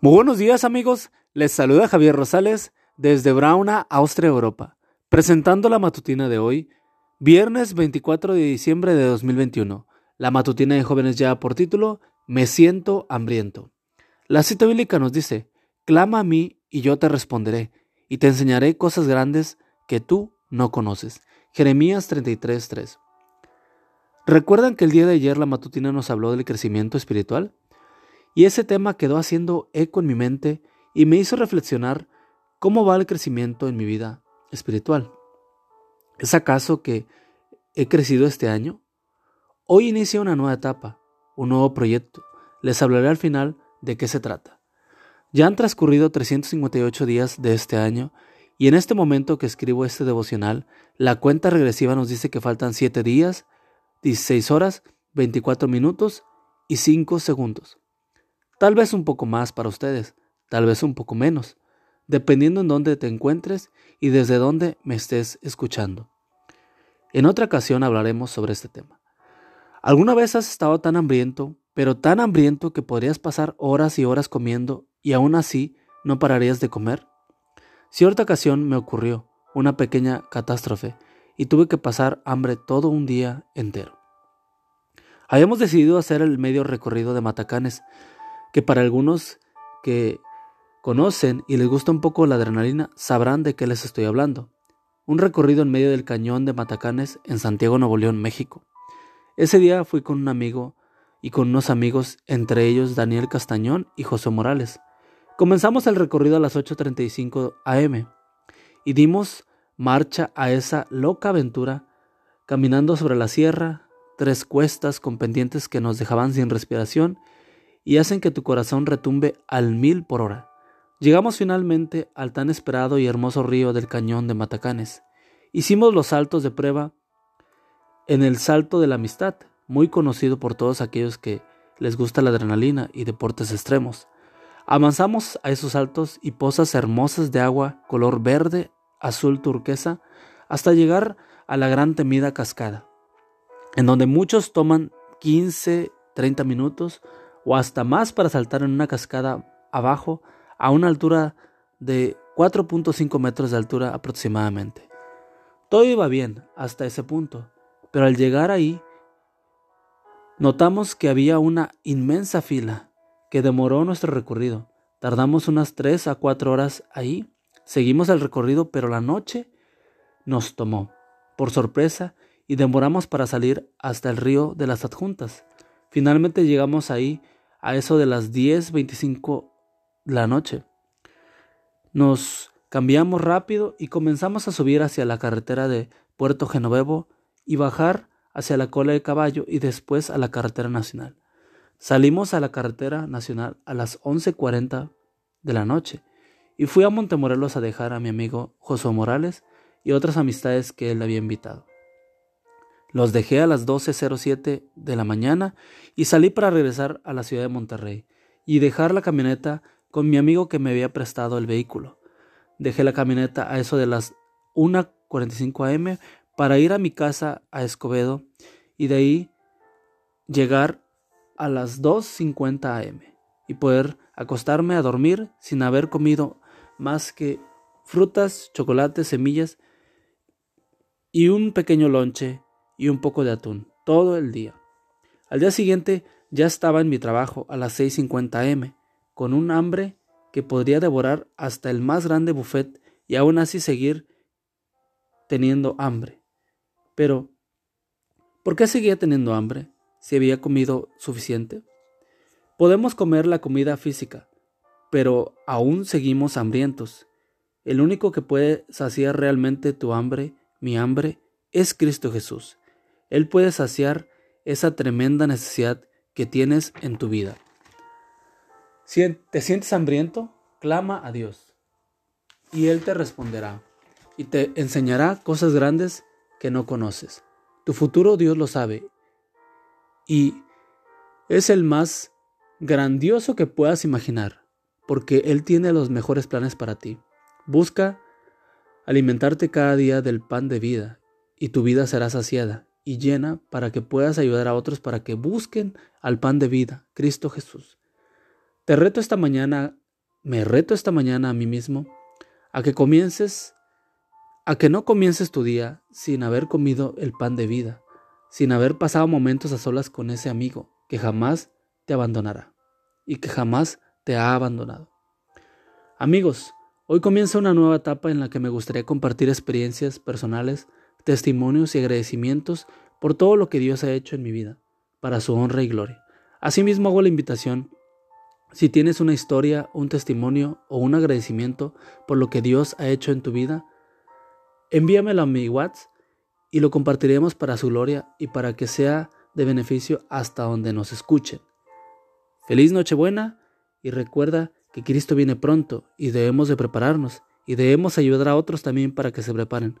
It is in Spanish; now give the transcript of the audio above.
Muy buenos días amigos, les saluda Javier Rosales desde Brauna, Austria, Europa, presentando la matutina de hoy, viernes 24 de diciembre de 2021. La matutina de jóvenes ya por título, Me siento hambriento. La cita bíblica nos dice, Clama a mí y yo te responderé, y te enseñaré cosas grandes que tú no conoces. Jeremías 33:3. ¿Recuerdan que el día de ayer la matutina nos habló del crecimiento espiritual? Y ese tema quedó haciendo eco en mi mente y me hizo reflexionar cómo va el crecimiento en mi vida espiritual. ¿Es acaso que he crecido este año? Hoy inicia una nueva etapa, un nuevo proyecto. Les hablaré al final de qué se trata. Ya han transcurrido 358 días de este año y en este momento que escribo este devocional, la cuenta regresiva nos dice que faltan 7 días, 16 horas, 24 minutos y 5 segundos. Tal vez un poco más para ustedes, tal vez un poco menos, dependiendo en dónde te encuentres y desde dónde me estés escuchando. En otra ocasión hablaremos sobre este tema. ¿Alguna vez has estado tan hambriento, pero tan hambriento que podrías pasar horas y horas comiendo y aún así no pararías de comer? Cierta ocasión me ocurrió una pequeña catástrofe y tuve que pasar hambre todo un día entero. Habíamos decidido hacer el medio recorrido de Matacanes, que para algunos que conocen y les gusta un poco la adrenalina sabrán de qué les estoy hablando. Un recorrido en medio del cañón de Matacanes en Santiago, Nuevo León, México. Ese día fui con un amigo y con unos amigos, entre ellos Daniel Castañón y José Morales. Comenzamos el recorrido a las 8.35 am y dimos marcha a esa loca aventura, caminando sobre la sierra, tres cuestas con pendientes que nos dejaban sin respiración y hacen que tu corazón retumbe al mil por hora. Llegamos finalmente al tan esperado y hermoso río del cañón de Matacanes. Hicimos los saltos de prueba en el Salto de la Amistad, muy conocido por todos aquellos que les gusta la adrenalina y deportes extremos. Avanzamos a esos saltos y pozas hermosas de agua color verde, azul turquesa, hasta llegar a la gran temida cascada, en donde muchos toman 15, 30 minutos o hasta más para saltar en una cascada abajo a una altura de 4.5 metros de altura aproximadamente. Todo iba bien hasta ese punto, pero al llegar ahí notamos que había una inmensa fila que demoró nuestro recorrido. Tardamos unas 3 a 4 horas ahí, seguimos el recorrido, pero la noche nos tomó por sorpresa y demoramos para salir hasta el río de las adjuntas. Finalmente llegamos ahí a eso de las 10.25 de la noche. Nos cambiamos rápido y comenzamos a subir hacia la carretera de Puerto Genovevo y bajar hacia la cola de caballo y después a la carretera nacional. Salimos a la carretera nacional a las 11.40 de la noche y fui a Montemorelos a dejar a mi amigo José Morales y otras amistades que él había invitado. Los dejé a las 12.07 de la mañana y salí para regresar a la ciudad de Monterrey y dejar la camioneta con mi amigo que me había prestado el vehículo. Dejé la camioneta a eso de las 1.45 am para ir a mi casa a Escobedo y de ahí llegar a las 2.50 am y poder acostarme a dormir sin haber comido más que frutas, chocolates, semillas y un pequeño lonche y un poco de atún, todo el día. Al día siguiente ya estaba en mi trabajo a las 6.50 am, con un hambre que podría devorar hasta el más grande buffet y aún así seguir teniendo hambre. Pero, ¿por qué seguía teniendo hambre si había comido suficiente? Podemos comer la comida física, pero aún seguimos hambrientos. El único que puede saciar realmente tu hambre, mi hambre, es Cristo Jesús. Él puede saciar esa tremenda necesidad que tienes en tu vida. Si te sientes hambriento, clama a Dios y Él te responderá y te enseñará cosas grandes que no conoces. Tu futuro Dios lo sabe y es el más grandioso que puedas imaginar, porque Él tiene los mejores planes para ti. Busca alimentarte cada día del pan de vida y tu vida será saciada y llena para que puedas ayudar a otros para que busquen al pan de vida, Cristo Jesús. Te reto esta mañana me reto esta mañana a mí mismo a que comiences, a que no comiences tu día sin haber comido el pan de vida, sin haber pasado momentos a solas con ese amigo que jamás te abandonará y que jamás te ha abandonado. Amigos, hoy comienza una nueva etapa en la que me gustaría compartir experiencias personales, testimonios y agradecimientos por todo lo que Dios ha hecho en mi vida, para su honra y gloria. Asimismo hago la invitación si tienes una historia, un testimonio o un agradecimiento por lo que Dios ha hecho en tu vida, envíamelo a mi WhatsApp y lo compartiremos para su gloria y para que sea de beneficio hasta donde nos escuchen. Feliz Nochebuena y recuerda que Cristo viene pronto y debemos de prepararnos y debemos ayudar a otros también para que se preparen,